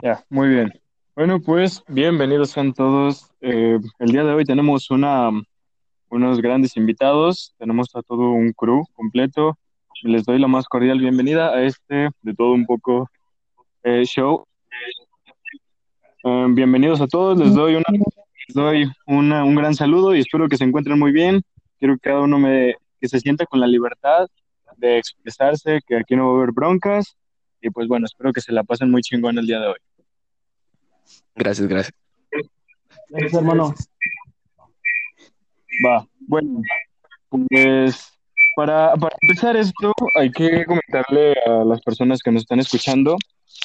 Ya, muy bien. Bueno, pues bienvenidos sean todos. Eh, el día de hoy tenemos una, unos grandes invitados, tenemos a todo un crew completo. Les doy la más cordial bienvenida a este de todo un poco eh, show. Eh, bienvenidos a todos, les doy, una, les doy una, un gran saludo y espero que se encuentren muy bien. Quiero que cada uno me, que se sienta con la libertad de expresarse, que aquí no va a haber broncas. Y pues bueno, espero que se la pasen muy chingón el día de hoy. Gracias, gracias. Gracias, hermano. Va, bueno, pues para, para empezar esto hay que comentarle a las personas que nos están escuchando,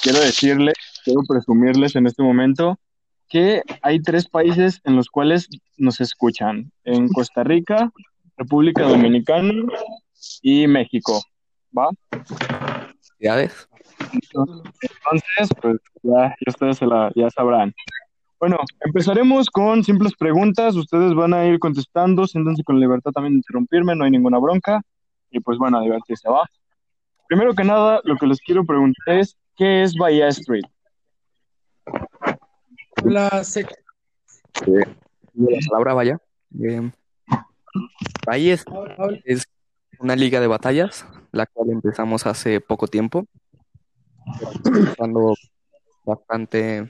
quiero decirles, quiero presumirles en este momento que hay tres países en los cuales nos escuchan, en Costa Rica, República Dominicana y México, ¿va? ¿Felicidades? Entonces, pues ya, ya ustedes se la, ya sabrán. Bueno, empezaremos con simples preguntas. Ustedes van a ir contestando, siéntanse con libertad también de interrumpirme, no hay ninguna bronca. Y pues bueno, a divertirse, ¿va? Primero que nada, lo que les quiero preguntar es, ¿qué es Bahía Street? La sec- la palabra vaya. Eh, Bahía es, es una liga de batallas, la cual empezamos hace poco tiempo. Dando bastante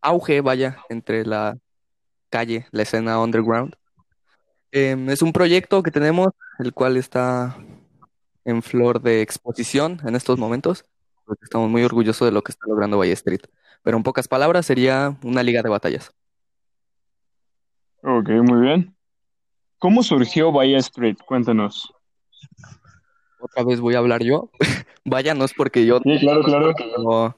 auge, vaya, entre la calle, la escena underground. Eh, es un proyecto que tenemos, el cual está en flor de exposición en estos momentos, estamos muy orgullosos de lo que está logrando Valle Street. Pero en pocas palabras, sería una liga de batallas. Ok, muy bien. ¿Cómo surgió Bahía Street? Cuéntanos. Otra vez voy a hablar yo. Vaya, no es porque yo Sí, claro, claro. no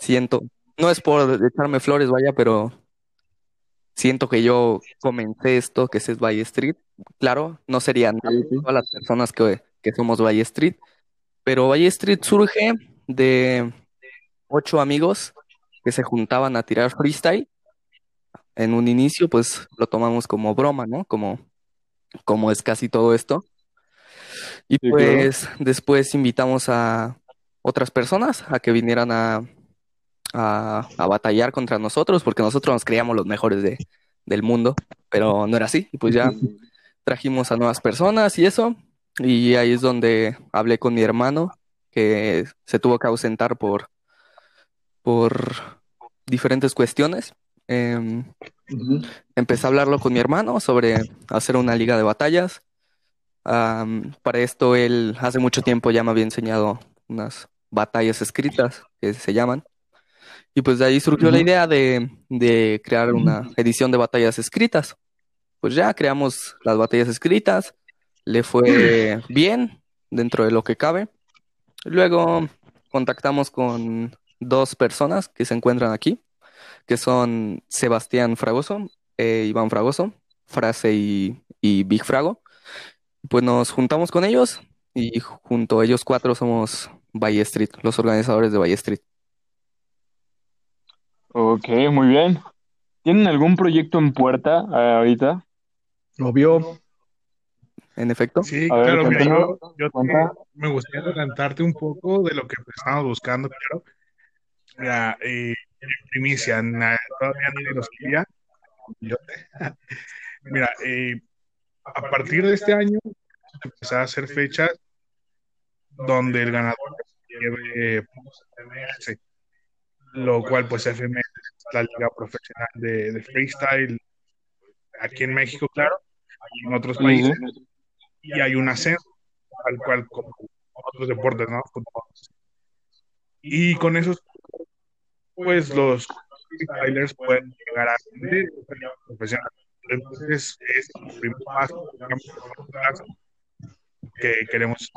siento, no es por echarme flores, vaya, pero siento que yo comencé esto, que es Valle Street. Claro, no serían todas las personas que, que somos Valle Street, pero Valle Street surge de ocho amigos que se juntaban a tirar freestyle. En un inicio, pues lo tomamos como broma, ¿no? Como, como es casi todo esto. Y Sí, claro. pues después invitamos a otras personas a que vinieran a, a, a batallar contra nosotros, porque nosotros nos creíamos los mejores de, del mundo, pero no era así. Y pues ya trajimos a nuevas personas y eso. Y ahí es donde hablé con mi hermano, que se tuvo que ausentar por, por diferentes cuestiones. Em, empecé a hablarlo con mi hermano sobre hacer una liga de batallas. Para esto él hace mucho tiempo ya me había enseñado unas batallas escritas que se llaman. Y pues de ahí surgió la idea de, de crear una edición de batallas escritas. Pues ya creamos las batallas escritas, le fue bien dentro de lo que cabe. Luego contactamos con dos personas que se encuentran aquí, que son Sebastián Fragoso, e Iván Fragoso, Frase y, y Big Frago. Pues nos juntamos con ellos y junto a ellos cuatro somos Valle Street, los organizadores de Valle Street. Ok, muy bien. ¿Tienen algún proyecto en puerta eh, ahorita? Obvio. En efecto, Sí, A ver, claro, mira, yo, yo te- me gustaría adelantarte un poco de lo que estamos buscando, claro. Mira, eh, primicia, na- todavía nadie lo sabía. Yo- Mira, eh, a partir de este año empezar a hacer fechas donde el ganador lleve puntos FMS, lo cual pues FMS es la liga profesional de, de freestyle aquí en México, claro, y en otros países, y hay un ascenso al cual como otros deportes, ¿no? Y con esos, pues los freestylers pueden llegar a ascender profesional. Entonces, es el primer paso digamos, que queremos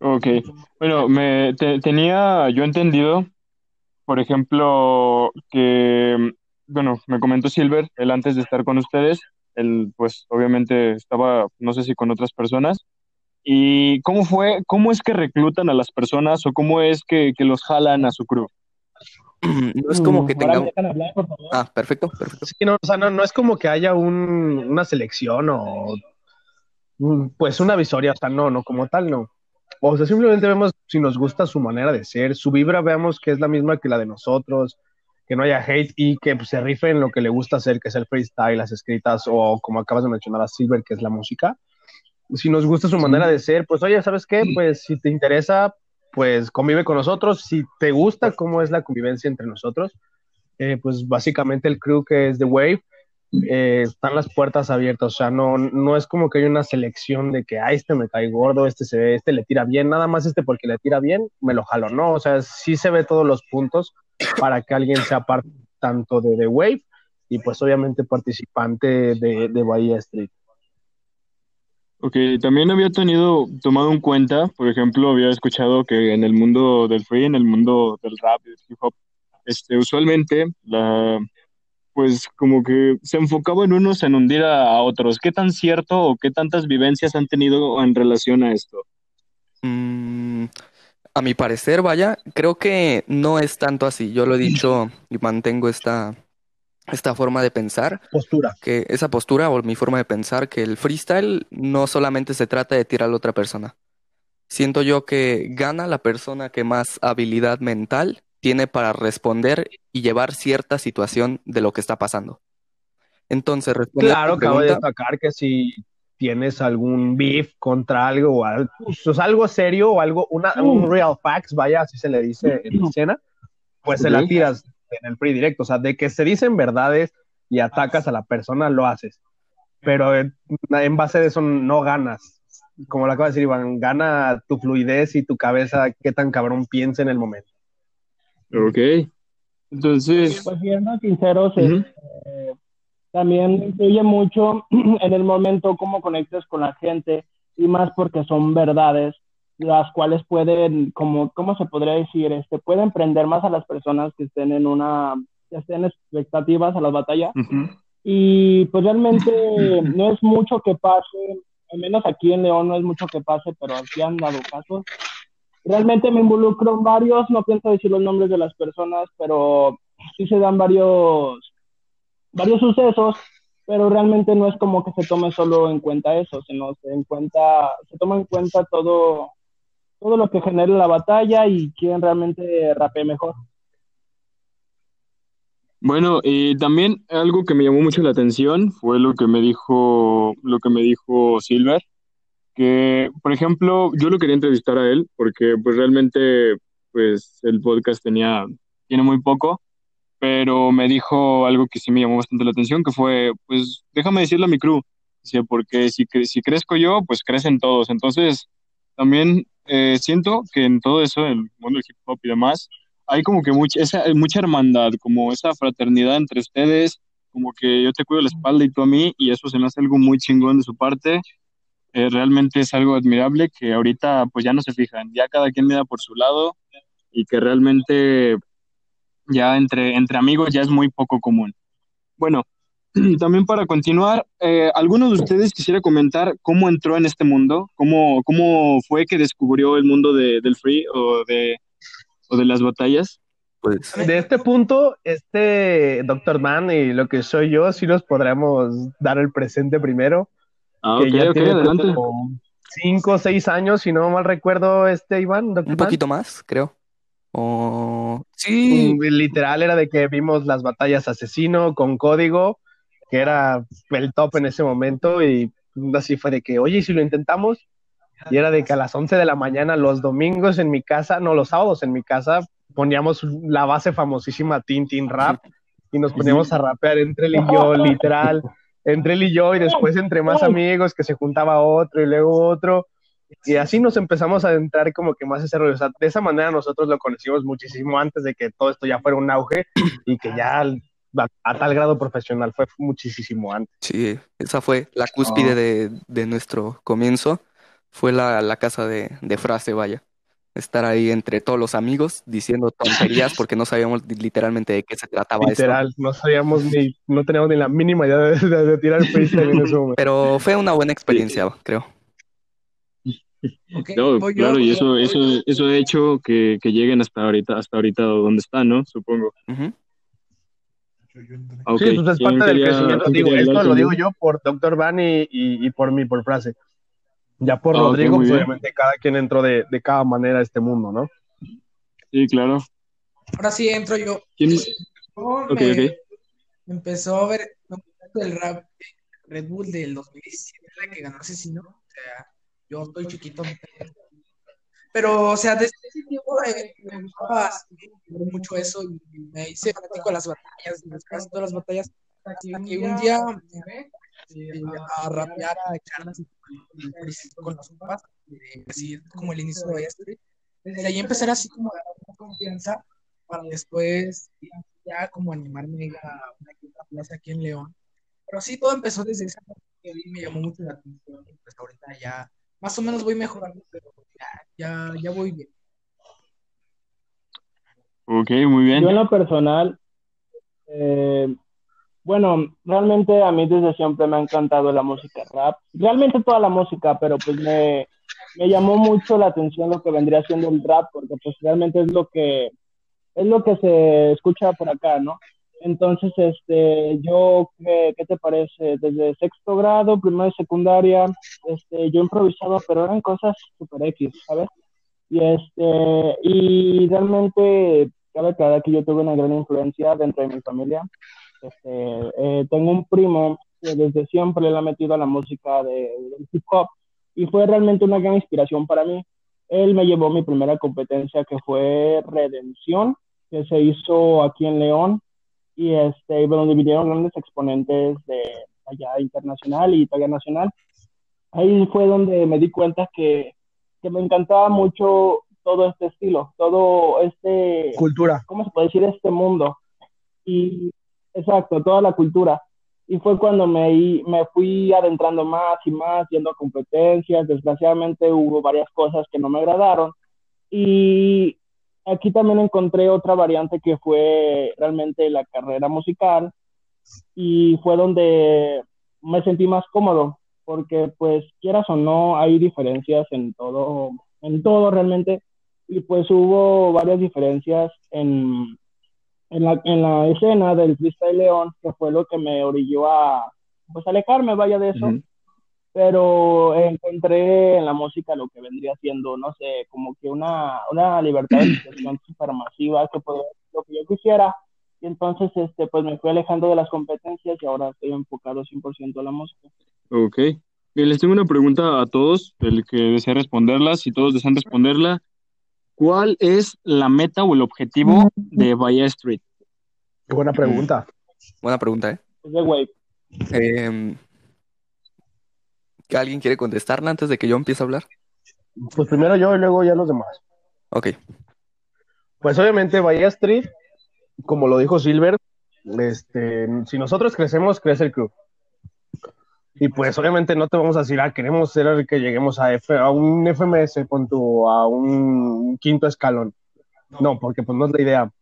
Ok, bueno, me te- tenía yo entendido, por ejemplo, que, bueno, me comentó Silver, él antes de estar con ustedes, él pues obviamente estaba, no sé si con otras personas, y cómo fue, cómo es que reclutan a las personas o cómo es que, que los jalan a su crew. no es como que hablar, por favor. Ah, perfecto, perfecto. Sí, no, o sea, no, no es como que haya un, una selección o mm, pues una visoria, o sea, no, no, como tal, no. O sea, simplemente vemos si nos gusta su manera de ser, su vibra, veamos que es la misma que la de nosotros, que no haya hate y que pues, se rife en lo que le gusta hacer, que es el freestyle, las escritas o como acabas de mencionar a Silver, que es la música. Si nos gusta su manera de ser, pues oye, ¿sabes qué? Pues si te interesa, pues convive con nosotros. Si te gusta cómo es la convivencia entre nosotros, eh, pues básicamente el crew que es The Wave, eh, están las puertas abiertas, o sea, no, no es como que hay una selección de que, ah, este me cae gordo, este se ve, este le tira bien, nada más este porque le tira bien, me lo jalo, no, o sea, sí se ve todos los puntos para que alguien sea parte tanto de The Wave y pues obviamente participante de, de Bahía Street. Ok, también había tenido, tomado en cuenta, por ejemplo, había escuchado que en el mundo del free, en el mundo del rap, del hip hop, este, usualmente la, pues como que se enfocaba en unos en hundir a, otros. ¿Qué tan cierto o qué tantas vivencias han tenido en relación a esto? Mm, a mi parecer, vaya, creo que no es tanto así. Yo lo he dicho y mantengo esta, esta forma de pensar. Postura. Que esa postura o mi forma de pensar, que el freestyle no solamente se trata de tirar a la otra persona. Siento yo que gana la persona que más habilidad mental tiene para responder y llevar cierta situación de lo que está pasando. Entonces, Claro, acabo de destacar que si tienes algún beef contra algo o algo, pues, algo serio o algo, una, un real facts, vaya, así se le dice en la escena, pues se la tiras en el pre directo. O sea, de que se dicen verdades y atacas a la persona, lo haces. Pero en, en base de eso no ganas. Como lo acaba de decir Iván, gana tu fluidez y tu cabeza, qué tan cabrón piensa en el momento. Ok. Entonces. Pues siendo sinceros, eh, también influye mucho en el momento cómo conectas con la gente y más porque son verdades las cuales pueden, como, ¿cómo se podría decir? Este, pueden prender más a las personas que estén en una, que estén expectativas a la batalla. Y pues realmente no es mucho que pase, al menos aquí en León no es mucho que pase, pero aquí han dado casos Realmente me involucro en varios, no pienso decir los nombres de las personas, pero sí se dan varios, varios sucesos, pero realmente no es como que se tome solo en cuenta eso, sino se en cuenta, se toma en cuenta todo, todo lo que genera la batalla y quién realmente rapee mejor. Bueno, y también algo que me llamó mucho la atención fue lo que me dijo, lo que me dijo Silver, que, por ejemplo, yo lo quería entrevistar a él porque pues realmente pues el podcast tenía, tiene muy poco, pero me dijo algo que sí me llamó bastante la atención, que fue, pues déjame decirle a mi crew, porque si, si crezco yo, pues crecen todos. Entonces, también eh, siento que en todo eso, en el mundo del hip hop y demás, hay como que mucha, esa, mucha hermandad, como esa fraternidad entre ustedes, como que yo te cuido la espalda y tú a mí, y eso se me hace algo muy chingón de su parte. Eh, realmente es algo admirable que ahorita pues ya no se fijan, ya cada quien mira por su lado y que realmente ya entre, entre amigos ya es muy poco común. Bueno, también para continuar, eh, ¿alguno de ustedes quisiera comentar cómo entró en este mundo? ¿Cómo, cómo fue que descubrió el mundo de, del free o de, o de las batallas? Pues... De este punto, este Doctor Man y lo que soy yo, sí nos podremos dar el presente primero. Ah, que ya tiene adelante. cinco o seis años, si no mal recuerdo, este Iván. Un poquito más, creo. Sí. Mm, literal era de que vimos las batallas asesino con código, que era el top en ese momento, y así fue de que, oye, ¿y si lo intentamos? Y era de que a las 11 de la mañana, los domingos en mi casa, no, los sábados en mi casa, poníamos la base famosísima Tintin Rap y nos poníamos a rapear entre él y yo, literal entre él y yo, y después entre más amigos que se juntaba otro y luego otro. Y así nos empezamos a entrar como que más ese rollo. O sea, de esa manera nosotros lo conocimos muchísimo antes de que todo esto ya fuera un auge y que ya a, tal grado profesional fue muchísimo antes. Sí, esa fue la cúspide de, de, nuestro comienzo. Fue la, la casa de, de frase, vaya estar ahí entre todos los amigos diciendo tonterías porque no sabíamos literalmente de qué se trataba Literal, no sabíamos ni, no teníamos ni la mínima idea de, tirar freestyle en ese momento. Pero fue una buena experiencia, creo. claro, y eso, eso, eso ha hecho que, que, lleguen hasta ahorita, hasta ahorita donde están, ¿no? Supongo. Sí, pues es parte del crecimiento. Digo, esto lo digo yo por Dr. Van y, y, y por mí, por frase Ya por Ah, Rodrigo, pues obviamente cada quien entró de, de cada manera a este mundo, ¿no? Sí, claro. Ahora sí entro yo. ¿Quién? Yo Ok, me, empezó a ver el rap de Red Bull del 2017, la que ganó Asesino. O sea, yo estoy chiquito. Pero, o sea, desde ese tiempo eh, me gustaba mucho eso y me hice fanático de las batallas, de las las batallas. Hasta que un día eh, a rapear, a echar así con los compas, eh, así como el inicio de Street. Desde ahí empezar así como a más confianza para después ya como animarme a una plaza aquí en León. Pero sí, todo empezó desde esa que vi, me llamó mucho la atención. Pues ahorita ya más o menos voy mejorando, ya, ya, voy bien. Ok, muy bien. Yo en lo personal, eh, bueno, realmente a mí desde siempre me ha encantado la música rap. Realmente toda la música, pero pues me, me llamó mucho la atención lo que vendría siendo el rap, porque pues realmente es lo que es lo que se escucha por acá, ¿no? Entonces, este, yo, ¿qué, qué te parece? Desde sexto grado, primero secundaria, este, yo improvisaba, pero eran cosas super X, ¿sabes? Y este, y realmente cabe aclarar que yo tuve una gran influencia dentro de mi familia. Este, eh, tengo un primo que desde siempre le ha metido a la música de, del hip hop y fue realmente una gran inspiración para mí. Él me llevó mi primera competencia que fue Redención, que se hizo aquí en León y este, donde vinieron grandes exponentes de allá internacional y talla nacional. Ahí fue donde me di cuenta que, que me encantaba mucho todo este estilo, todo este, Cultura. ¿cómo se puede decir? Este mundo. Y exacto, toda la cultura. Y fue cuando me, me fui adentrando más y más, yendo a competencias. Desgraciadamente hubo varias cosas que no me agradaron. Y aquí también encontré otra variante que fue realmente la carrera musical. Y fue donde me sentí más cómodo, porque pues quieras o no, hay diferencias en todo, en todo realmente. Y pues hubo varias diferencias en, en la, en la escena del freestyle León, que fue lo que me orilló a pues alejarme, vaya de eso. Pero encontré en la música lo que vendría siendo, no sé, como que una, una libertad de expresión súper masiva, que podía hacer lo que yo quisiera. Y entonces, este, pues me fui alejando de las competencias y ahora estoy enfocado 100% a la música. Ok. Bien, les tengo una pregunta a todos, el que desea responderla, si todos desean responderla. ¿Cuál es la meta o el objetivo de Bahía Street? Qué buena pregunta. Buena pregunta, ¿eh? Es de Wave. Em, ¿alguien quiere contestarla antes de que yo empiece a hablar? Pues primero yo y luego ya los demás. Ok. Pues obviamente Bahía Street, como lo dijo Silver, este, si nosotros crecemos, crece el club. Y pues obviamente no te vamos a decir, ah, queremos ser que lleguemos a, F, a un FMS, con tu, a un quinto escalón. No, porque pues no es la idea.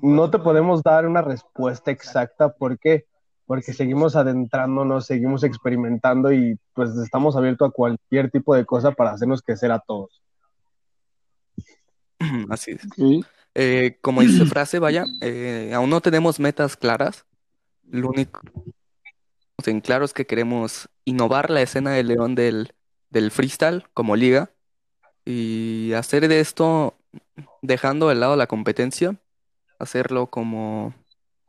No te podemos dar una respuesta exacta. ¿Por qué? Porque seguimos adentrándonos, seguimos experimentando y pues estamos abiertos a cualquier tipo de cosa para hacernos crecer a todos. Así es. Eh, como dice frase, vaya, eh, aún no tenemos metas claras. Lo único que tenemos en claro es que queremos innovar la escena de León del, del freestyle como liga y hacer de esto, dejando de lado la competencia, hacerlo como,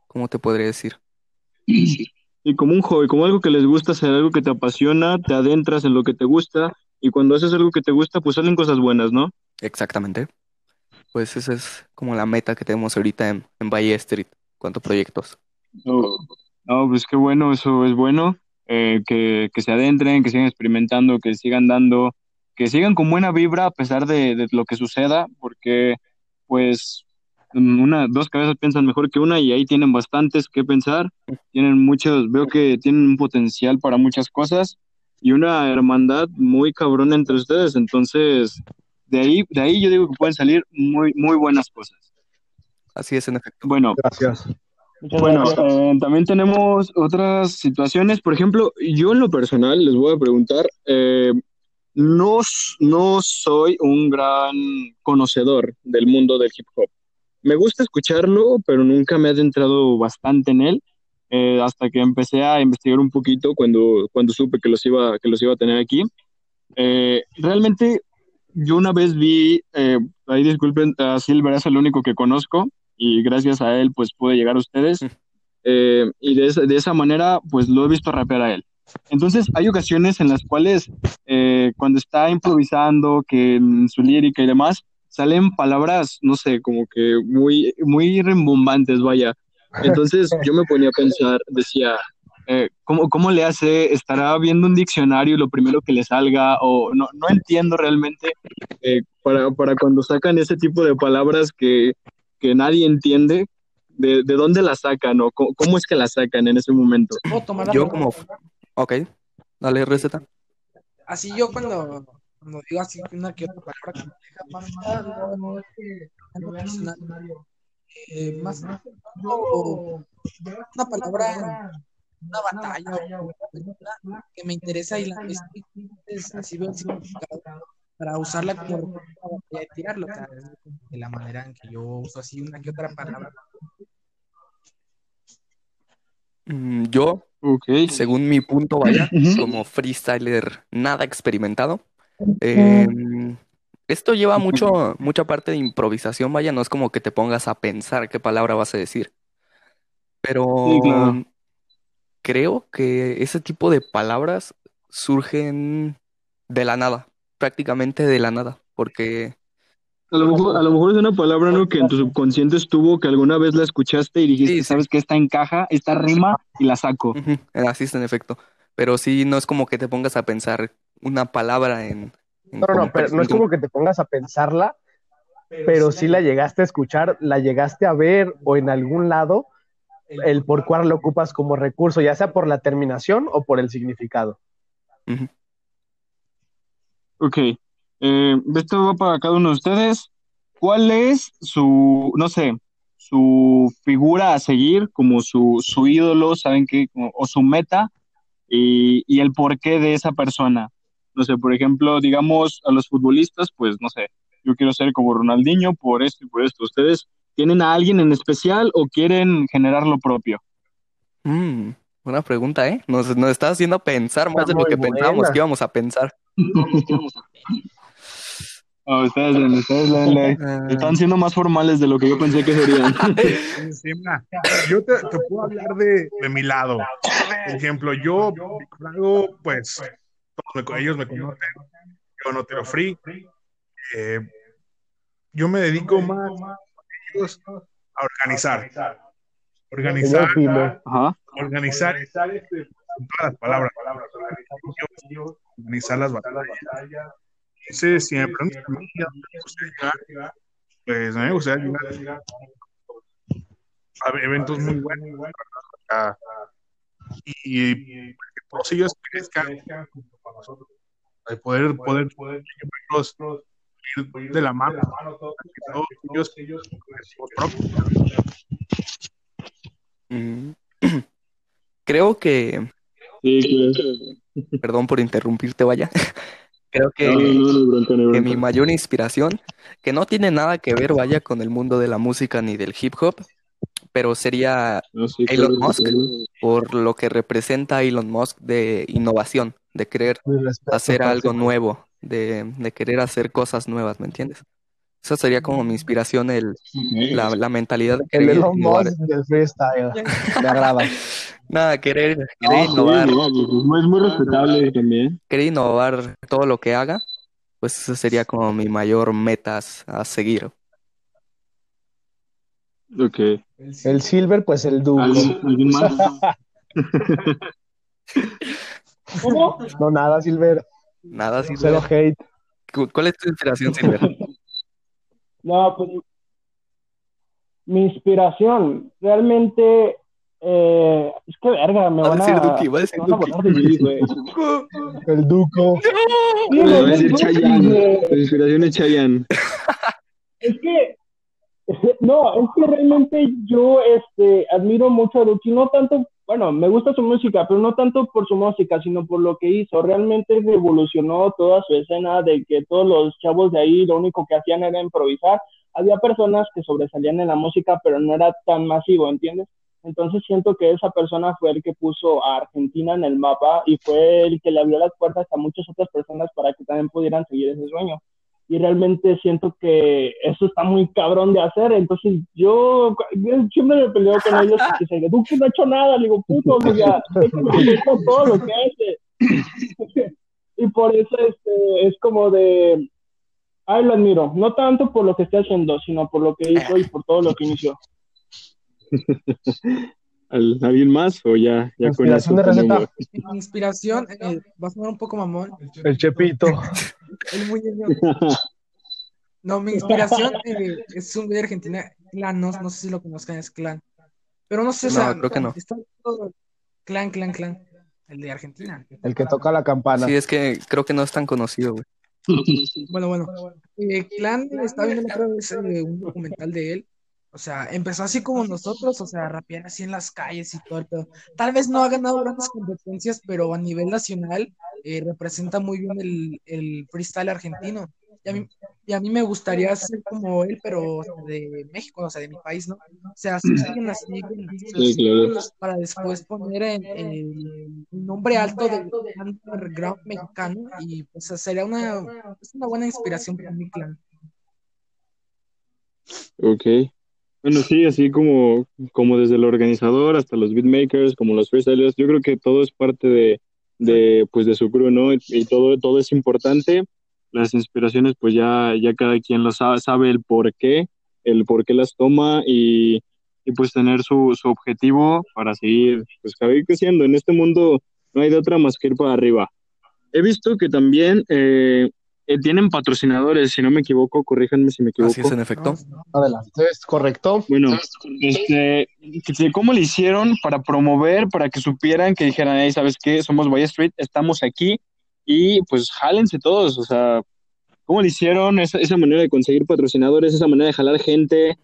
¿cómo te podría decir? Y como un hobby, como algo que les gusta hacer, algo que te apasiona, te adentras en lo que te gusta, y cuando haces algo que te gusta, pues salen cosas buenas, ¿no? Exactamente. Pues esa es como la meta que tenemos ahorita en, en Valle Street, cuanto a proyectos. No, no, pues qué bueno, eso es bueno, eh, que, que se adentren, que sigan experimentando, que sigan dando, que sigan con buena vibra a pesar de, de lo que suceda, porque pues una, dos cabezas piensan mejor que una y ahí tienen bastantes que pensar, tienen muchos, veo que tienen un potencial para muchas cosas y una hermandad muy cabrona entre ustedes, entonces de ahí, de ahí yo digo que pueden salir muy, muy buenas cosas. Así es, en efecto. Bueno, Gracias. Bueno, eh, también tenemos otras situaciones. Por ejemplo, yo en lo personal les voy a preguntar, eh, no, no soy un gran conocedor del mundo del hip hop. Me gusta escucharlo, pero nunca me he adentrado bastante en él, eh, hasta que empecé a investigar un poquito cuando, cuando supe que los iba, que los iba a tener aquí. Eh, realmente yo una vez vi, eh, ahí disculpen, a Silver es el único que conozco y gracias a él pues pude llegar a ustedes eh, y de esa, de esa manera pues lo he visto rapear a él. Entonces hay ocasiones en las cuales cuando está improvisando, que en su lírica y demás, salen palabras, no sé, como que muy, muy rimbombantes, vaya. Entonces yo me ponía a pensar, decía, eh, ¿cómo, ¿cómo le hace? ¿Estará viendo un diccionario y lo primero que le salga? O no, no entiendo realmente eh, para, para cuando sacan ese tipo de palabras que, que nadie entiende, de, de dónde las sacan o cómo, cómo es que las sacan en ese momento. ¿Puedo tomar la Yo como... Ok, dale receta. Así yo cuando, cuando digo así una que otra palabra compleja, más nada, no, no es que algo personal, eh, más no, una palabra, una batalla o una que me interesa y la es así veo el significado para usarla como batalla y tirarlo, o sea, de la manera en que yo uso así una que otra palabra. Mm, Yo, según mi punto, vaya, como freestyler nada experimentado, eh, esto lleva mucho, mucha parte de improvisación, vaya, no es como que te pongas a pensar qué palabra vas a decir, pero Sí, claro. creo que ese tipo de palabras surgen de la nada, prácticamente de la nada, porque A lo mejor, a lo mejor es una palabra ¿no? que en tu subconsciente estuvo, que alguna vez la escuchaste y dijiste, Sí, sí. sabes que esta encaja, esta rima y la saco. Así es en efecto, pero sí, no es como que te pongas a pensar una palabra en... en No, no, no, pero no es como que te pongas a pensarla, pero sí la llegaste a escuchar, la llegaste a ver o en algún lado el por cuál lo ocupas como recurso, ya sea por la terminación o por el significado. Ok. Eh, esto va para cada uno de ustedes. ¿Cuál es su, no sé, su figura a seguir, como su, su ídolo, saben qué, o su meta y, y el porqué de esa persona? No sé, por ejemplo, digamos a los futbolistas, pues no sé, yo quiero ser como Ronaldinho por esto y por esto. ¿Ustedes tienen a alguien en especial o quieren generar lo propio? Mm, buena pregunta, ¿eh? Nos, nos está haciendo pensar más Está de lo que pensábamos que íbamos a pensar. Ah, ustedes, ustedes denle. Ah, Están siendo más formales de lo que yo pensé que serían. Yo te, te puedo hablar de, de mi lado. Por ejemplo, yo hago, pues, todos me- ellos me conocen, yo no tiro free. Eh, yo me dedico más a organizar. Organizar, organizar este, todas las palabras. Organizar las batallas. Entonces, si me. Pues a mí me gustaría llegar a eventos muy buenos. a- y ellos crezcan de poder, poder, poder ir de la mano, que todos ellos crecemos propios. Creo que, Sí, claro. perdón por interrumpirte, vaya. Creo que, No, no, no, no hay bronca, no hay que bronca. mi mayor inspiración, que no tiene nada que ver, vaya, con el mundo de la música ni del hip hop, pero sería No, sí, Elon claro, Musk. claro. por lo que representa Elon Musk de innovación, de querer hacer algo nuevo, de, de querer hacer cosas nuevas, ¿me entiendes? Esa sería como mi inspiración, el, la, la mentalidad de El querer Elon innovar. Musk del freestyle. Me. Nada, querer, No, querer sí, innovar, no, pues, es muy, es muy respetable también. querer innovar todo lo que haga, pues esa sería como mi mayor metas a seguir. Ok. El Silver, pues el Duco. ¿Alguien, ¿alguien más? ¿Cómo? No, nada, Silver. Nada, Cero Silver. hate. ¿Cu- ¿Cuál es tu inspiración, Silver? No, pues mi inspiración, realmente, eh, es que verga, me Va a van a, decir Duki, va a decir a de. El Duco. Sí, Le va a güey, decir Duki, Chayanne. güey. Tu inspiración es Chayanne. Es que, no, es que realmente yo este, admiro mucho a Duki, no tanto, bueno, me gusta su música, pero no tanto por su música, sino por lo que hizo. Realmente revolucionó toda su escena de que todos los chavos de ahí lo único que hacían era improvisar. Había personas que sobresalían en la música, pero no era tan masivo, ¿entiendes? Entonces siento que esa persona fue el que puso a Argentina en el mapa y fue el que le abrió las puertas a muchas otras personas para que también pudieran seguir ese sueño. Y realmente siento que eso está muy cabrón de hacer. Entonces yo, siempre me peleo con ellos y se Duque no ha hecho nada. Le digo, puto, o sea, todo lo que hace. y por eso este, es como de, ay, lo admiro. No tanto por lo que está haciendo, sino por lo que hizo y por todo lo que inició. ¿Alguien más o ya, ya con eso? de receta. Inspiración, eh, va a sonar un poco mamón. El Chepito. El muy No, mi inspiración eh, es un de Argentina, Clan, no, no, sé si lo conozcan, es Clan. Pero no sé, o sea, No, creo que no. está todo- Clan, Clan, Clan. El de Argentina. El que toca la campana. Sí, es que creo que no es tan conocido, güey. Bueno, bueno. Eh, Clan estaba viendo otra vez eh, un documental de él. O sea, empezó así como nosotros, o sea, rapear así en las calles y todo pedo. Tal vez no ha ganado grandes competencias, pero a nivel nacional eh, representa muy bien el, el freestyle argentino. Y a mí, y a mí me gustaría ser como él, pero o sea, de México, o sea, de mi país, ¿no? O sea, si alguien así, Sí, claro. para después poner en, en un nombre alto del underground mexicano y pues sería una, es una buena inspiración para mi clan. Ok. Bueno, sí, así como, como desde el organizador hasta los beatmakers, como los freestylers, yo creo que todo es parte de, de, pues, de su crew, ¿no? Y, todo, todo es importante. Las inspiraciones, pues ya, ya cada quien lo sabe, sabe el por qué, el por qué las toma y, y pues tener su, su objetivo para seguir, pues creciendo. En este mundo no hay de otra más que ir para arriba. He visto que también eh, eh, tienen patrocinadores, si no me equivoco, corríjanme si me equivoco. Así es, en efecto. Adelante, es correcto. Bueno, este, que- ¿cómo le hicieron para promover, para que supieran, que dijeran, hey, ¿sabes qué? Somos Valle Street, estamos aquí y pues jálense todos, o sea, ¿cómo le hicieron esa, esa manera de conseguir patrocinadores, esa manera de jalar gente?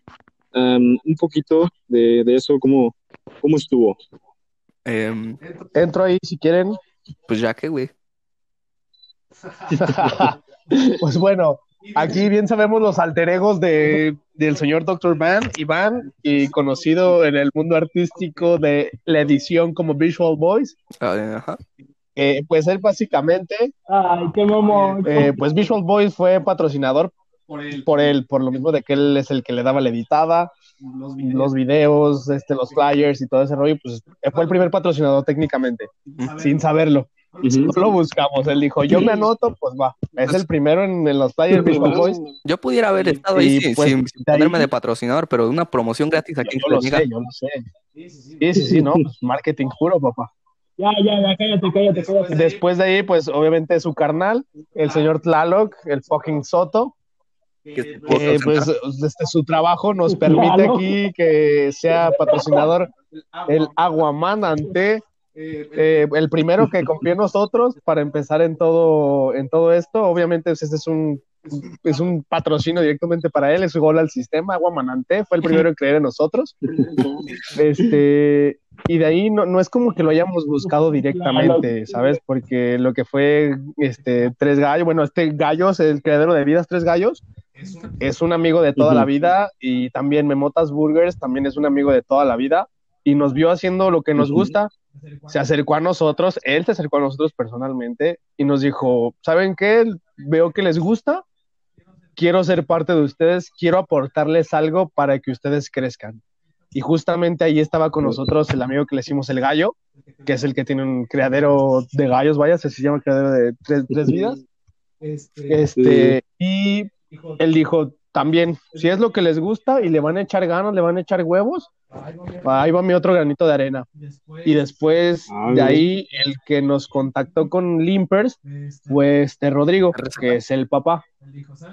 Um, un poquito de, de eso, ¿cómo, cómo estuvo? Em, Entro ahí si quieren. pues ya que, güey. Pues bueno, aquí bien sabemos los alter egos de, del señor Dr. Van, Iván, y conocido en el mundo artístico de la edición como Visual Boys. Ah, Ajá. Eh, pues él básicamente, Ay, qué mamón. eh, pues Visual Boys fue patrocinador por él, por lo mismo de que él es el que le daba la editada, los videos, este, los flyers y todo ese rollo, pues fue el primer patrocinador técnicamente, sin saberlo. Ujú. No lo buscamos, él dijo, yo me anoto, pues va, es el primero en, en los flyers Visual Boys. Yo pudiera haber estado ahí Y, sin, pues, sin- sin de ahí- ponerme de patrocinador, pero una promoción gratis aquí en Yo lo sé, yo lo sé. Sí, sí, sí, no, pues marketing puro, papá. Ya, ya, ya, cállate, cállate, cállate. Después de ahí, pues obviamente su carnal, el señor Tlaloc, el fucking Soto, que- que pues desde su trabajo nos permite aquí que sea patrocinador el Aguaman ante eh, el primero que confió en nosotros para empezar en todo, en todo esto. Obviamente, pues, este es un, es un patrocinio directamente para él, es su gol al sistema. Aguaman ante fue el primero en creer en nosotros. Este, y de ahí no, no es como que lo hayamos buscado directamente, ¿sabes? Porque lo que fue este Tres Gallos, bueno, este Gallos, el creador de vidas Tres Gallos, es un amigo de toda la vida y también Memotas Burgers también es un amigo de toda la vida y nos vio haciendo lo que nos gusta, se acercó a nosotros, él se acercó a nosotros personalmente y nos dijo, ¿saben qué? Veo que les gusta, quiero ser parte de ustedes, quiero aportarles algo para que ustedes crezcan. Y justamente ahí estaba con nosotros el amigo que le hicimos el gallo, que es el que tiene un criadero de gallos, vaya, se llama criadero de tres, tres vidas. Este, y él dijo también, si es lo que les gusta y le van a echar ganas, le van a echar huevos, ahí va mi otro granito de arena. Y después Ah, de ahí, el que nos contactó con Limpers fue este Rodrigo, que es el papá.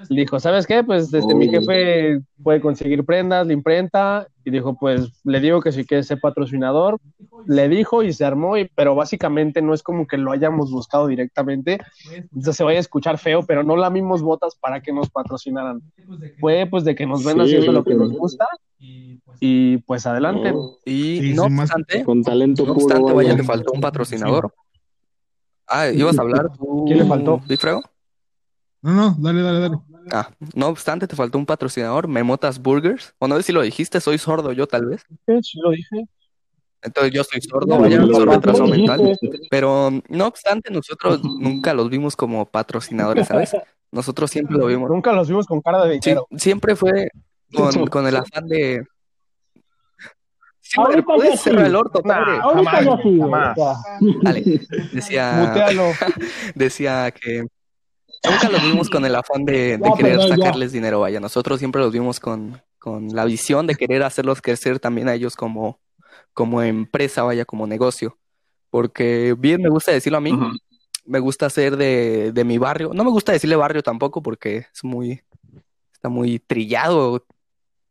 Le dijo, ¿sabes qué? Pues desde mi Oh. jefe puede conseguir prendas, la imprenta, y dijo, pues le digo que si quiere ser patrocinador. Le dijo y se armó, y, pero básicamente no es como que lo hayamos buscado directamente. Entonces se vaya a escuchar feo, pero no lamimos botas para que nos patrocinaran. Fue pues de que nos ven Sí, haciendo lo que nos gusta, y pues adelante. No, Y Sí, no sí, más- obstante, con talento no puro. obstante, vaya, vaya. te faltó un patrocinador. Ah, ¿ibas a hablar ¿Quién le faltó? Big Frego? No, no, dale, dale, dale. Ah, no obstante, te faltó un patrocinador, Memotas Burgers. O no sé si lo dijiste, soy sordo yo tal vez. Sí, lo dije. Entonces yo soy sordo, No, vaya, no, soy no, mental. Pero no obstante, nosotros nunca los vimos como patrocinadores, ¿sabes? Nosotros siempre lo vimos. Nunca los vimos con cara de Sí, dinero. siempre fue con, con el afán de. Ahorita puedes ya cerrar sí. el orto, Nah. padre. Ahorita jamás, ya sí, jamás. Dale. Decía, decía que nunca los vimos con el afán de, de Ya, querer ya. sacarles dinero, vaya. Nosotros siempre los vimos con, con la visión de querer hacerlos crecer también a ellos como, como empresa, vaya, como negocio. Porque bien me gusta decirlo a mí, Ajá. me gusta ser de, de mi barrio. No me gusta decirle barrio tampoco porque es muy, está muy trillado.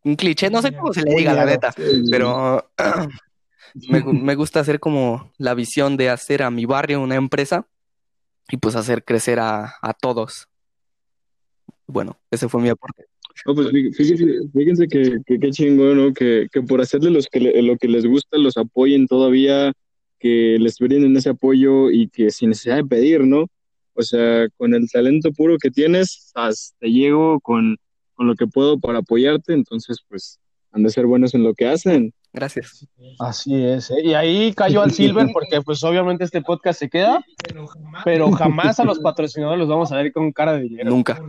Un cliché, no sé cómo se le diga, la neta. Pero me, me gusta hacer como la visión de hacer a mi barrio una empresa y pues hacer crecer a, a todos. Bueno, ese fue mi aporte. No, pues fí- fíjense, fíjense que, que qué chingón, ¿no? Que, que por hacerle los que le- lo que les gusta, los apoyen todavía, que les brinden ese apoyo y que sin necesidad de pedir, ¿no? O sea, con el talento puro que tienes, te llego con, con lo que puedo para apoyarte, entonces pues han de ser buenos en lo que hacen. Gracias. Así es, ¿eh? Y ahí cayó al Silver porque pues obviamente este podcast se queda, pero jamás a los patrocinadores los vamos a ver con cara de dinero. Nunca.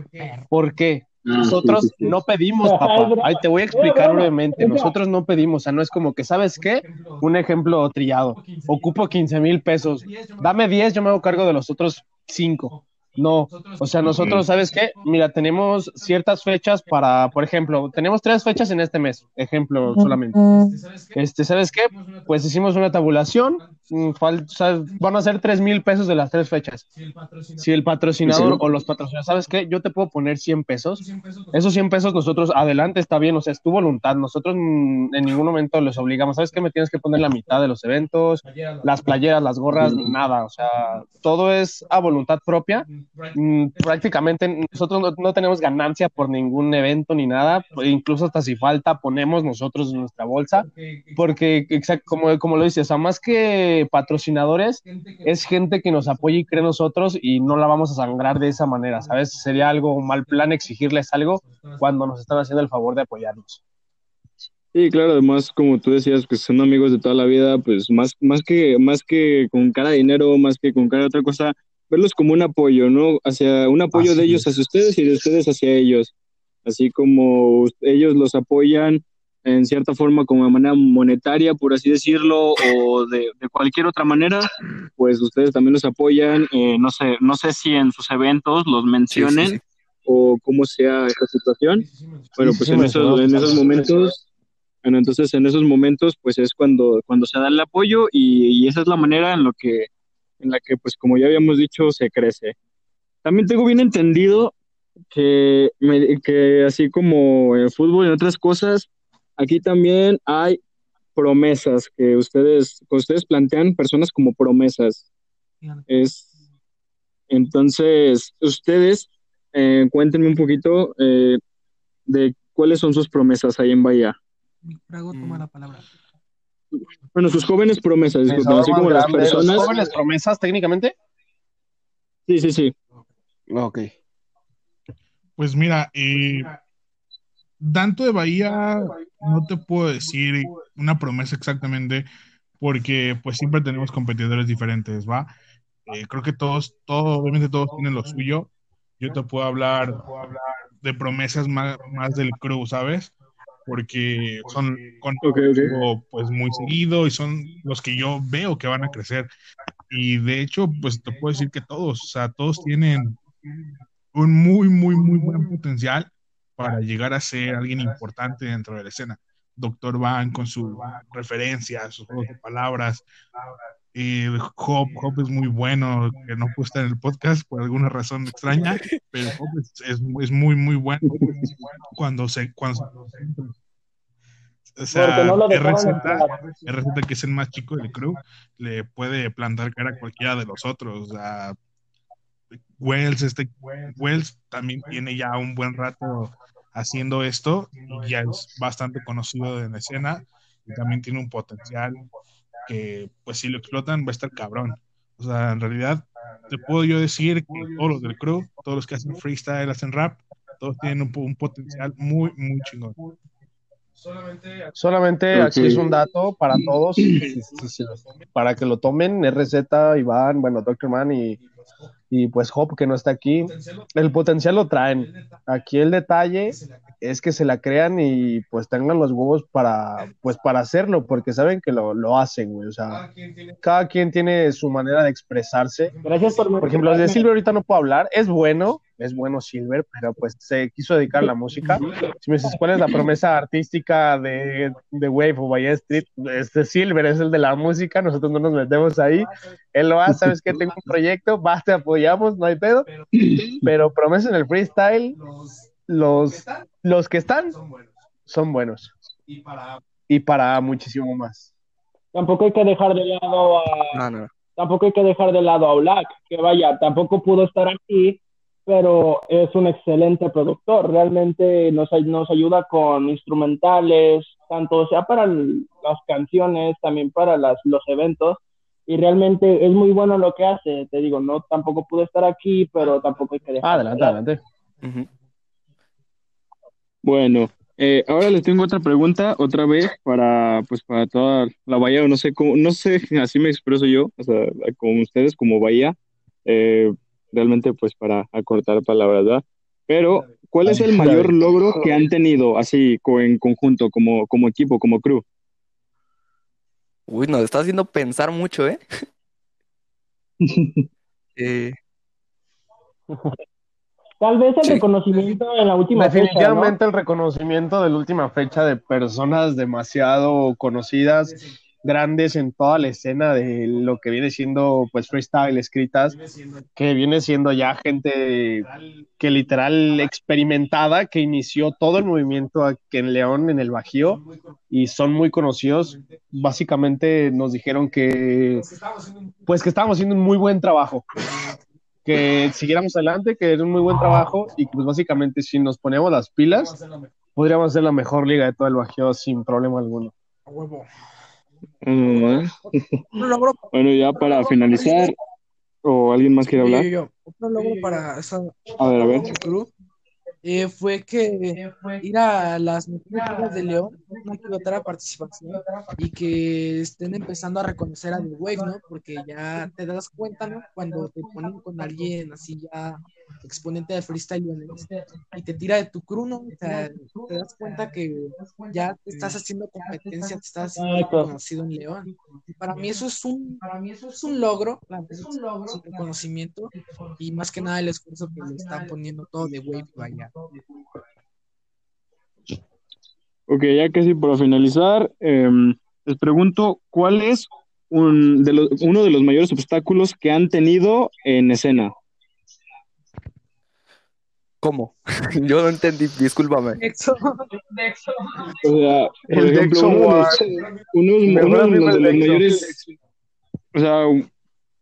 ¿Por qué? Ah, Nosotros sí, sí, sí. no pedimos, papá. Ahí te voy a explicar brevemente. Nosotros no pedimos, o sea, no es como que, ¿sabes qué? Un ejemplo trillado. Ocupo 15 mil pesos. Dame 10, yo me hago cargo de los otros 5. No, o sea, nosotros, ¿sabes qué? Mira, tenemos ciertas fechas para, por ejemplo, tenemos tres fechas en este mes, ejemplo solamente. Este, ¿sabes qué? Pues hicimos una tabulación, mm, fal- van a ser tres mil pesos de las tres fechas. Si el patrocinador o los patrocinadores, ¿sabes qué? Yo te puedo poner 100 pesos. Esos 100 pesos nosotros, adelante, está bien, o sea, es tu voluntad. Nosotros mm, en ningún momento les obligamos, ¿sabes qué? Me tienes que poner la mitad de los eventos, las playeras, las gorras, nada, o sea, todo es a voluntad propia. Mm, Prácticamente nosotros no, tenemos ganancia por ningún evento ni nada, incluso hasta si falta ponemos nosotros en nuestra bolsa, porque exacto, como, como lo dices, o sea, más que patrocinadores, es gente que nos apoya y cree nosotros y no la vamos a sangrar de esa manera, ¿sabes? Sería algo un mal plan exigirles algo cuando nos están haciendo el favor de apoyarnos. Sí, claro, además, como tú decías, que son amigos de toda la vida, pues más, más que, más que con cara de dinero, más que con cara de otra cosa, verlos como un apoyo, ¿no? Hacia un apoyo Así de ellos es. hacia ustedes y de ustedes hacia ellos. Así como ellos los apoyan en cierta forma como de manera monetaria, por así decirlo, o de, de cualquier otra manera, pues ustedes también los apoyan, eh, no sé, no sé si en sus eventos los Sí, sí, mencionen sí. o cómo sea esta situación. Bueno, Sí, pues esos, en esos momentos, bueno, entonces en esos momentos, pues es cuando, cuando se da el apoyo y, y esa es la manera en lo que, en la que, pues como ya habíamos dicho, se crece. También tengo bien entendido que, me- que así como en fútbol y en otras cosas, aquí también hay promesas que ustedes, que ustedes plantean personas como promesas. Es, entonces, ustedes, eh, cuéntenme un poquito eh, de cuáles son sus promesas ahí en Bahía. Frago toma la palabra. Bueno, sus jóvenes promesas, disculpen, así como las los personas. jóvenes promesas técnicamente. Sí, sí, sí. Ok. Pues mira, eh, tanto de Bahía no te puedo decir una promesa exactamente porque pues siempre tenemos competidores diferentes, ¿va? Eh, creo que todos, todos, obviamente todos tienen lo suyo. Yo te puedo hablar de promesas más, más del crew, ¿sabes? Porque son con Ok, ok. pues muy seguido y son los que yo veo que van a crecer. Y de hecho, pues te puedo decir que todos, o sea, todos tienen un muy, muy, muy buen potencial para llegar a ser alguien importante dentro de la escena. Doctor Van con sus referencias, sus palabras. Eh, Hop, Hop es muy bueno, que no puede estar en el podcast por alguna razón extraña, pero Hop es, es, es muy, muy bueno cuando se... Cuando se o sea, no RZ. RZ, que es el más chico del crew, le puede plantar cara a cualquiera de los otros. O sea, Wells, este, Wells también tiene ya un buen rato haciendo esto y ya es bastante conocido en la escena y también tiene un potencial que, pues, si lo explotan, va a estar cabrón. O sea, en realidad, te puedo yo decir que todos los del crew, todos los que hacen freestyle, hacen rap, todos tienen un, un potencial muy, muy chingón. Solamente aquí es un dato para todos, sí, para que lo tomen, RZ, Iván, bueno, Dr. Man y, y pues Hop que no está aquí. El potencial lo traen. Aquí el detalle es que se la crean y pues tengan los huevos para, pues para hacerlo, porque saben que lo, lo hacen, güey. O sea, cada quien tiene su manera de expresarse. Gracias por Por ejemplo, de Silver ahorita no puedo hablar, es bueno, es bueno Silver, pero pues se quiso dedicar a la música. Si me dices cuál es la promesa artística de, de Wave o Bahía Street, este Silver es el de la música, nosotros no nos metemos ahí. Él lo hace, sabes que tengo un proyecto, vas, te apoyamos, no hay pedo. Pero promesa en el freestyle, los, los que están son buenos. Y para muchísimo más. Tampoco hay que dejar de lado a, No, no. tampoco hay que dejar de lado a Black, que vaya, tampoco pudo estar aquí, pero es un excelente productor. Realmente nos, ay- nos ayuda con instrumentales, tanto sea para el- las canciones, también para las, los eventos. Y realmente es muy bueno lo que hace. Te digo, no tampoco pudo estar aquí, pero tampoco hay que dejar. Ah, adelante, adelante. Ujú. Bueno, eh, ahora les tengo otra pregunta, otra vez, para, pues, para toda la Bahía, o no sé cómo, no sé, así me expreso yo, o sea, como ustedes, como Bahía, eh, realmente, pues, para acortar palabras, ¿verdad? Pero, ¿cuál es el mayor logro que han tenido, así, co- en conjunto, como, como equipo, como crew? Uy, nos está haciendo pensar mucho, ¿eh? Eh, Tal vez el Sí. reconocimiento en la última fecha, ¿no? Definitivamente el reconocimiento de la última fecha de personas demasiado conocidas, grandes en toda la escena de lo que viene siendo pues freestyle escritas, que viene siendo ya gente que literal experimentada, que inició todo el movimiento aquí en León, en el Bajío, y son muy conocidos. Básicamente nos dijeron que pues que estábamos haciendo un muy buen trabajo que siguiéramos adelante, que era un muy buen trabajo y que pues básicamente si nos poníamos las pilas, podríamos ser la mejor liga de todo el Bajío sin problema alguno. A huevo. Mm, Bueno, ya para finalizar, ¿o alguien más quiere hablar? yo, yo. Otro logro para esa A ver, a ver. Eh, fue que ir a las mejores de León, una que otra participación, y que estén empezando a reconocer a The Wave, ¿no? Porque ya te das cuenta, ¿no? Cuando te ponen con alguien así ya exponente de freestyle leonés, y te tira de tu crew, ¿no? O sea, te das cuenta que ya te estás haciendo competencia, te estás haciendo conocido en León. Y para mí eso es un, para mí eso es un logro, la verdad, es un reconocimiento y más que nada el esfuerzo que le están poniendo todo de Wave vaya. Ok, ya casi para finalizar, em, les pregunto, ¿cuál es un de los, uno de los mayores obstáculos que han tenido en escena? ¿Cómo? Yo no entendí, discúlpame. Nexo. O sea, por El ejemplo, Dexo uno de uno- de los, de mayores, o sea,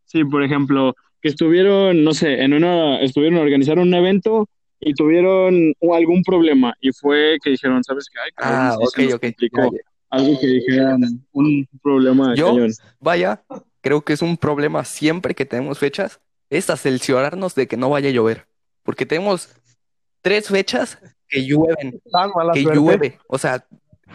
sí, por ejemplo, que estuvieron, no sé, en una, estuvieron a organizar un evento y tuvieron algún problema y fue que dijeron, ¿sabes qué? Ay, cabrón, Ah, ok, ok. complicó. Algo que dijeran, un problema Yo, cañón. vaya, creo que es un problema siempre que tenemos fechas, es asegurarnos de que no vaya a llover. Porque tenemos tres fechas que llueven, Tan mala que suerte. llueve. O sea,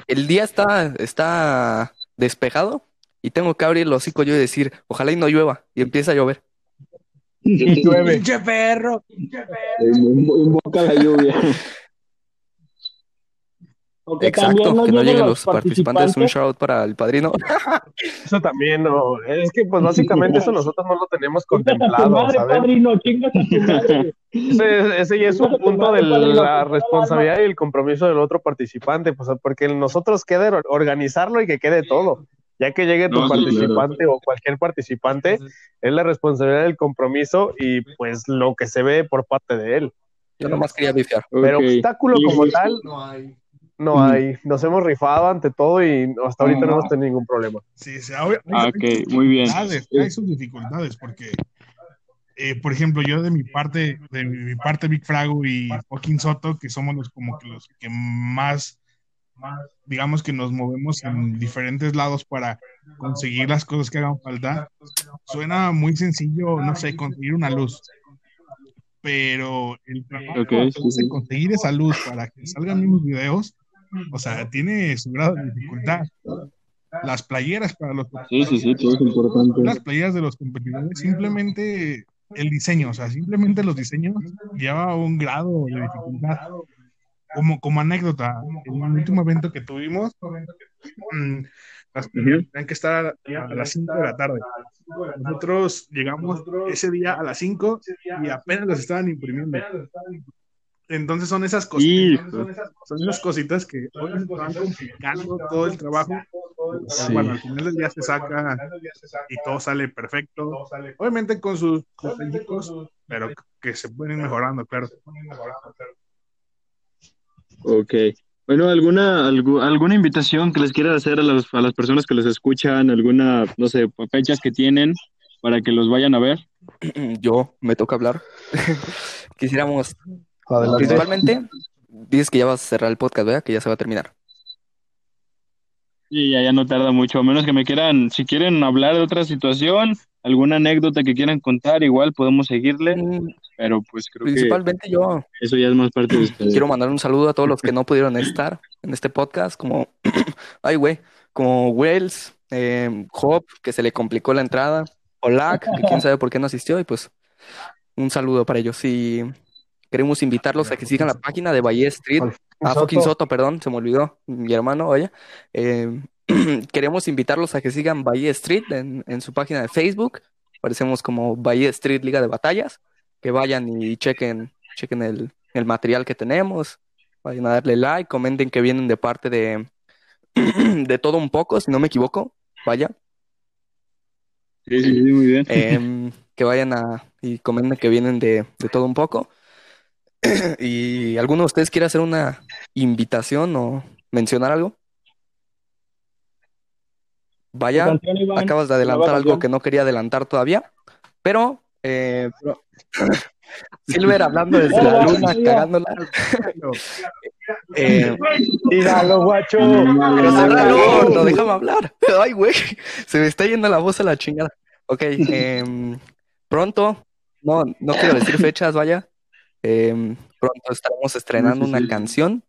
el día está, está despejado y tengo que abrir el hocico yo y decir, ojalá y no llueva. Y empieza a llover. Y llueve. Pinche perro. Invoca la lluvia. O que Exacto, también no que no lleguen los participantes. Un shout para el padrino. Eso también, no. Es que pues básicamente eso nosotros no lo tenemos contemplado, madre, ¿sabes? padrino. Ese, ese ya es un punto de la responsabilidad y el compromiso del otro participante, pues porque nosotros queda or- organizarlo y que quede todo. Ya que llegue tu No, sí, participante o cualquier participante, es la responsabilidad del compromiso y pues lo que se ve por parte de él. Yo nomás quería bifiar. Pero obstáculo como tal, no Ujú. hay. Nos hemos rifado ante todo y hasta ahorita no hemos tenido ningún problema. Sí, sí, obvio- Ah, hay ok, muy bien. hay sus dificultades, porque, eh, por ejemplo, yo de mi parte, de mi parte, Big Frago y Joaquín Soto, que somos los como que los que más, digamos que nos movemos en diferentes lados para conseguir las cosas que hagan falta, suena muy sencillo, no sé, conseguir una luz. Pero el trabajo Ok, que sí, sí. conseguir esa luz para que salgan mis videos o sea, tiene su grado de dificultad. Las playeras para los Sí, sí, sí, todo es importante. las playeras de los competidores, simplemente el diseño, o sea, simplemente los diseños lleva un grado de dificultad. Como, como anécdota, en el último evento que tuvimos, mm, las playeras tenían que estar a, a las 5 de la tarde. Nosotros llegamos ese día a las 5 y apenas las estaban imprimiendo. Entonces son esas cositas, son esas cositas que van complicando todo el trabajo. Pero Sí. Bueno, al final del día se saca y todo sale perfecto. Obviamente con sus detallitos, pero que se pueden ir mejorando, claro. Ok. Bueno, ¿alguna, algu- alguna invitación que les quieras hacer a las, a las personas que los escuchan? ¿Alguna, no sé, fechas que tienen para que los vayan a ver? Yo me toca hablar. Quisiéramos, Adelante. principalmente, dices que ya vas a cerrar el podcast, ¿verdad? Que ya se va a terminar. Sí, ya, ya no tarda mucho, a menos que me quieran, si quieren hablar de otra situación, alguna anécdota que quieran contar, igual podemos seguirle, Mm, pero pues creo que Principalmente yo eso ya es más parte de ustedes. quiero mandar un saludo a todos los que no pudieron estar en este podcast, como, ay, güey, como Wells, eh, Hop, que se le complicó la entrada, Olak, que quién sabe por qué no asistió, y pues un saludo para ellos. Y queremos invitarlos a que sigan la página de Valle Street, Ah, fucking Soto, perdón, se me olvidó, mi hermano, oye. Eh, queremos invitarlos a que sigan Bahía Street en, en su página de Facebook. Aparecemos como Bahía Street Liga de Batallas. Que vayan y chequen, chequen el, el material que tenemos. Vayan a darle like, comenten que vienen de parte de, de todo un poco, si no me equivoco. Vaya. Sí, sí, sí, muy bien. Em, que vayan a y comenten que vienen de, de todo un poco. y alguno de ustedes quiere hacer una invitación o mencionar algo. Vaya, Canción, Iván, acabas de adelantar algo que no quería adelantar todavía, pero, eh, pero- Silver hablando desde la luna, cagándola. Eh, Dígalo, guacho. gordo, déjame hablar. Ay, güey, se me está yendo la voz a la chingada. Ok, em, pronto, no, no quiero decir fechas, vaya. Em, pronto estaremos estrenando una canción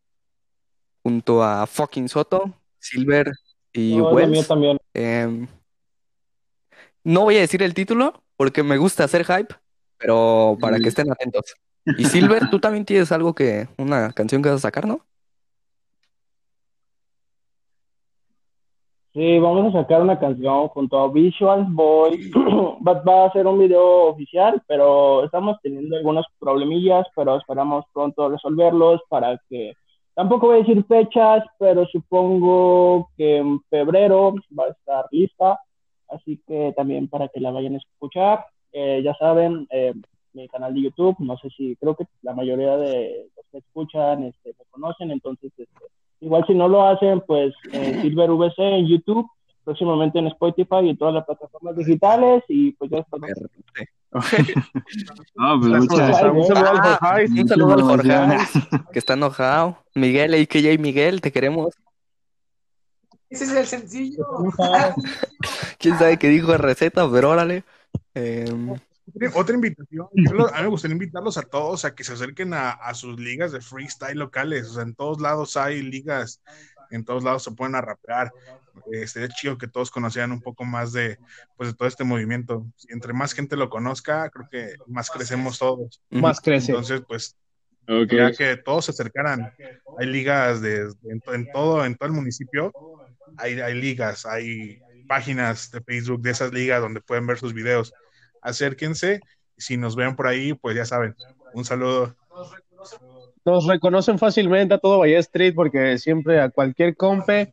junto a fucking Soto, Silver y No, Wells. también. Em, no voy a decir el título porque me gusta hacer hype, pero para que estén atentos. Y Silver, tú también tienes algo que, una canción que vas a sacar, ¿no? Sí, vamos a sacar una canción junto a Visual Boy. va, va a ser un video oficial, pero estamos teniendo algunos problemillas, pero esperamos pronto resolverlos para que... Tampoco voy a decir fechas, pero supongo que en febrero va a estar lista. Así que también para que la vayan a escuchar. Eh, ya saben, eh, mi canal de YouTube, no sé si, creo que la mayoría de los que escuchan este, me conocen, entonces este, Igual si no lo hacen, pues eh, Silver VC en YouTube, próximamente en Spotify y todas las plataformas digitales y pues ya está. Ah, pues Un muchas saludo un saludo al Jorge. Un saludo al Jorge, Muchísimas que está enojado. Miguel, AKJ Miguel, te queremos. Ese es el sencillo. Quién sabe qué dijo de receta, pero órale. Em, Otra- invitación, a mí me gustaría invitarlos a todos a que se acerquen a, a sus ligas de freestyle locales. O sea, en todos lados hay ligas, en todos lados se pueden a rapear. Eh, sería chido que todos conocieran un poco más de, pues, de todo este movimiento. Entre más gente lo conozca, creo que más crecemos todos. Más crece. Entonces, pues, Ok. ya que todos se acercaran. Hay ligas de, en, en todo, en todo el municipio. Hay, hay ligas, hay páginas de Facebook de esas ligas donde pueden ver sus videos. Acérquense. Si nos ven por ahí, pues ya saben. Un saludo. Nos reconocen fácilmente a todo Valle Street porque siempre a cualquier compe,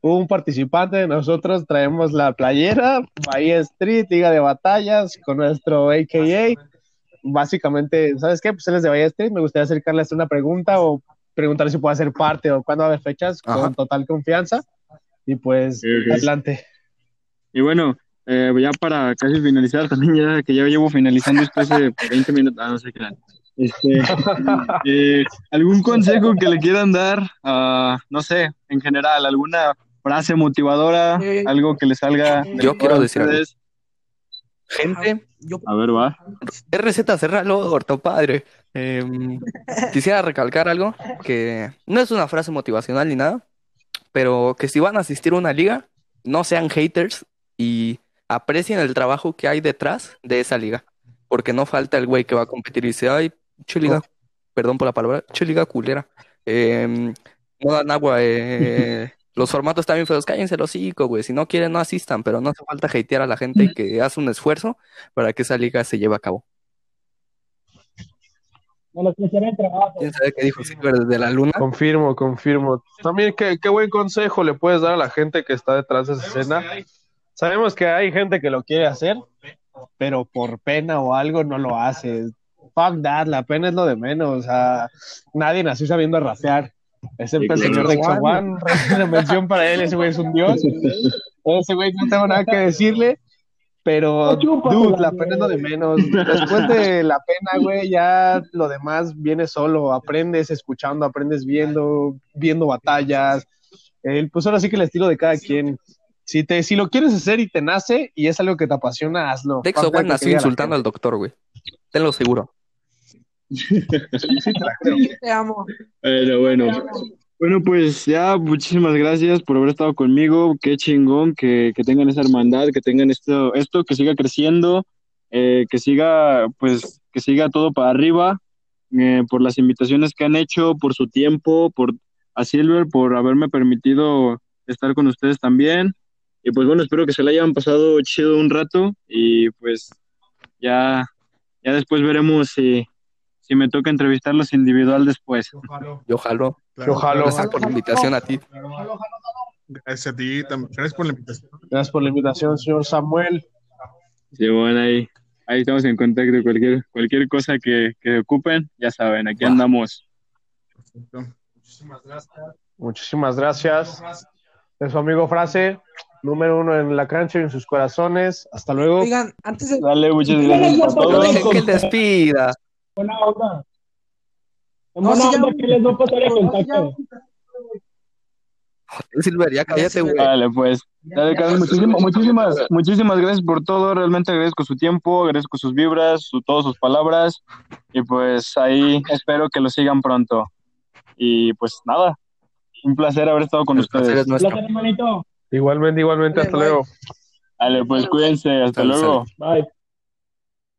un participante de nosotros traemos la playera, Valle Street, Liga de Batallas, con nuestro AKA. Básicamente, ¿sabes qué? Pues él es de Valle Street, me gustaría acercarles una pregunta o preguntar si puede hacer parte o cuándo va a haber fechas Ajá. con total confianza. Y pues, adelante. Y bueno, eh, ya para casi finalizar, también ya que ya llevo finalizando después de 20 minutos, ah, no sé qué. Este, eh, ¿algún consejo que le quieran dar a, no sé, en general, alguna frase motivadora, Eh, algo que le salga? de Yo quiero decir algo. gente, Yo, A ver, va. es receta, cerralo, orto padre. Em, quisiera recalcar algo que no es una frase motivacional ni nada, pero que si van a asistir a una liga, no sean haters y aprecien el trabajo que hay detrás de esa liga, porque no falta el güey que va a competir y dice, ay, che liga, perdón por la palabra, che liga culera, Em, no dan agua, eh, los formatos están bien feos, cállense los hocico, güey, si no quieren no asistan, pero no hace falta hatear a la gente que hace un esfuerzo para que esa liga se lleve a cabo. Trabajo. ¿Quién sabe qué dijo Silver desde la luna? Confirmo, confirmo. También qué, qué buen consejo le puedes dar a la gente que está detrás de esa escena. Sabemos que hay gente que lo quiere hacer, pero por pena o algo no lo hace. Fuck that, la pena es lo de menos. O sea, nadie nació sabiendo rapear. Excepto el señor de Exaguan. Una mención para él, ese güey es un dios. Ese güey no tengo nada que decirle. Pero, dude, la pena es lo de menos. Después de la pena, güey, ya lo demás viene solo. Aprendes escuchando, aprendes viendo, viendo batallas. El, pues ahora sí que el estilo de cada quien. Si, te, si lo quieres hacer y te nace y es algo que te apasiona, hazlo. Dex Owen nació insultando al doctor, güey. Tenlo seguro. Te amo. Pero bueno. Bueno, pues ya muchísimas gracias por haber estado conmigo. Qué chingón que, que tengan esa hermandad, que tengan esto, esto que siga creciendo, eh, que siga, pues, que siga todo para arriba, eh, por las invitaciones que han hecho, por su tiempo, por a Silver, por haberme permitido estar con ustedes también. Y pues bueno, espero que se la hayan pasado chido un rato y pues ya, ya después veremos si, si me toca entrevistarlos individual después. Yo jalo. Yo jalo. Gracias por la invitación a ti. Gracias a ti, tam- gracias por la invitación. Gracias por la invitación, señor Samuel. Sí, bueno, ahí, ahí estamos en contacto. Cualquier, cualquier cosa que, que ocupen, ya saben, aquí andamos. Perfecto. Muchísimas gracias. De su amigo Frase, número uno en la cancha y en sus corazones. Hasta luego. Oigan, antes de. Dale, muchas gracias No dejen que él despida. Buena onda. En No, buena sí, ya- onda que les voy a pasar el No, contacto. Silver, ya cállate, güey. Dale, pues. Dale, Carlos, muchísimas, muchísimas, muchísimas gracias por todo. Realmente agradezco su tiempo, agradezco sus vibras, su, todas sus palabras. Y pues ahí espero que lo sigan pronto. Y pues nada, un placer haber estado con El placer ustedes. es nuestro. Placer, hermanito. Igualmente, igualmente. Hasta bye. luego. Dale, pues cuídense, hasta luego. Bye.